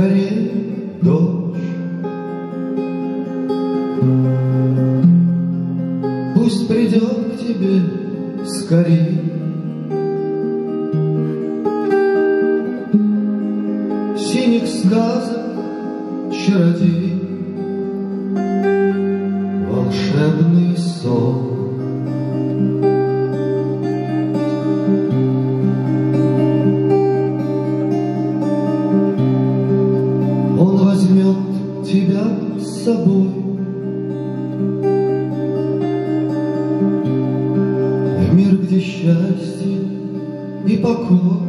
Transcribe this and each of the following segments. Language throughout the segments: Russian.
скорее, дочь. Пусть придет к тебе скорее. Синих сказок чародей, Он возьмет тебя с собой. В мир, где счастье и покой.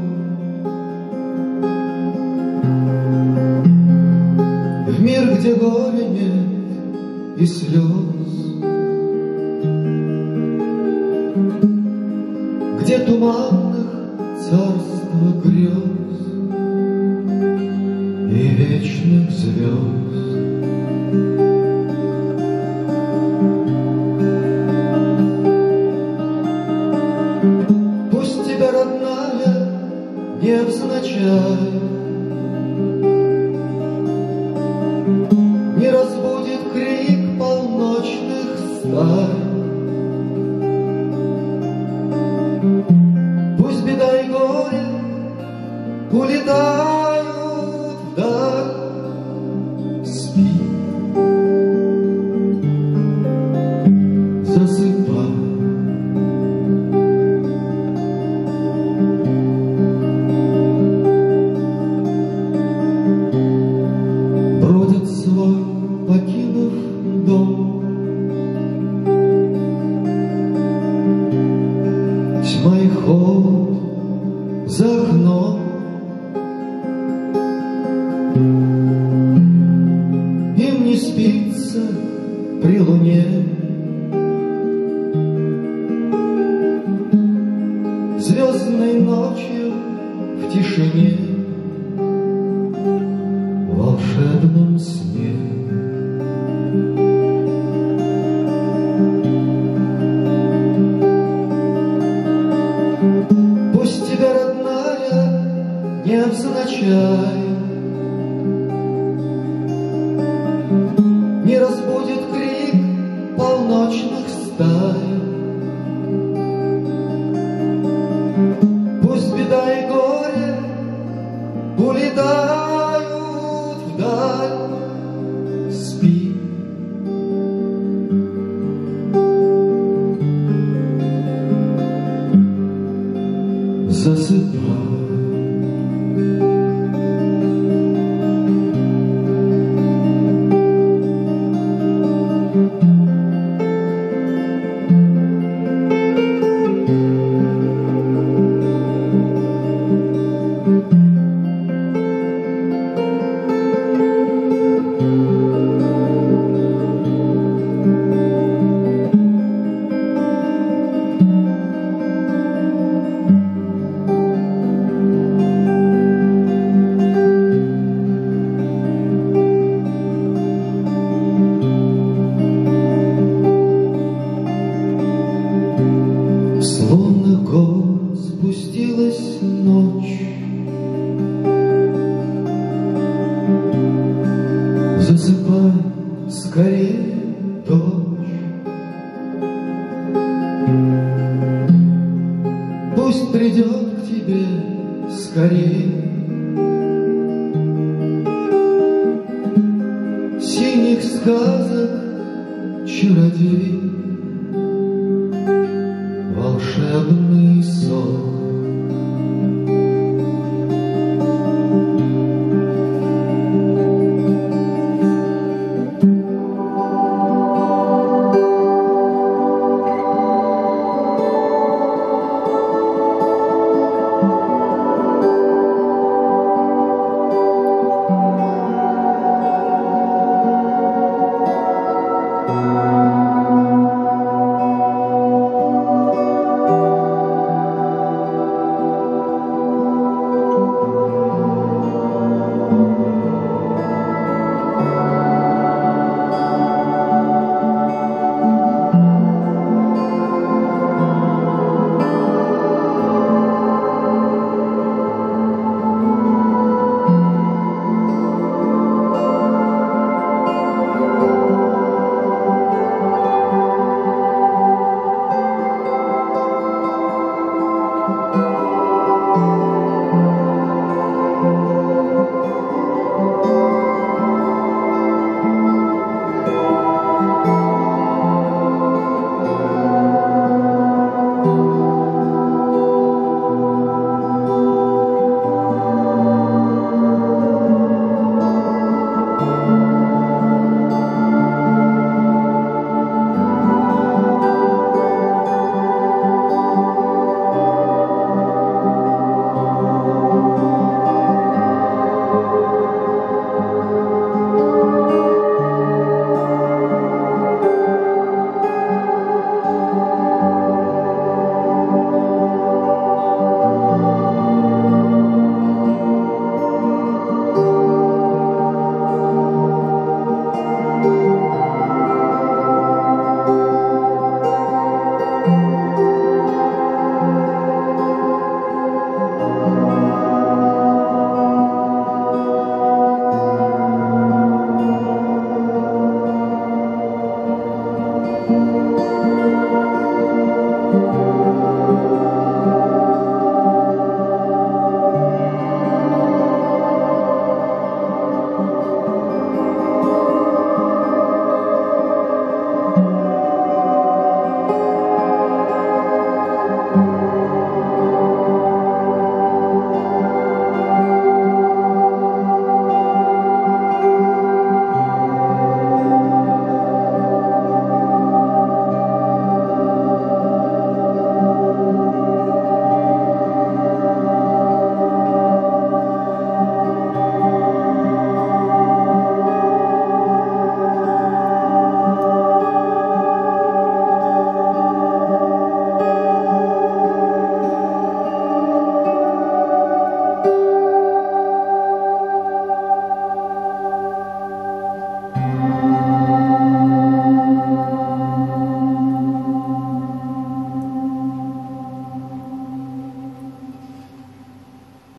В мир, где горя нет и слез. Где туманных И вечных звезд Пусть тебя, родная, невзначай Не разбудит крик полночных стай при луне полночных стай Пусть беда и горе улетают вдаль Засыпай скорее, дочь Пусть придет к тебе скорее. Синих сказок чародей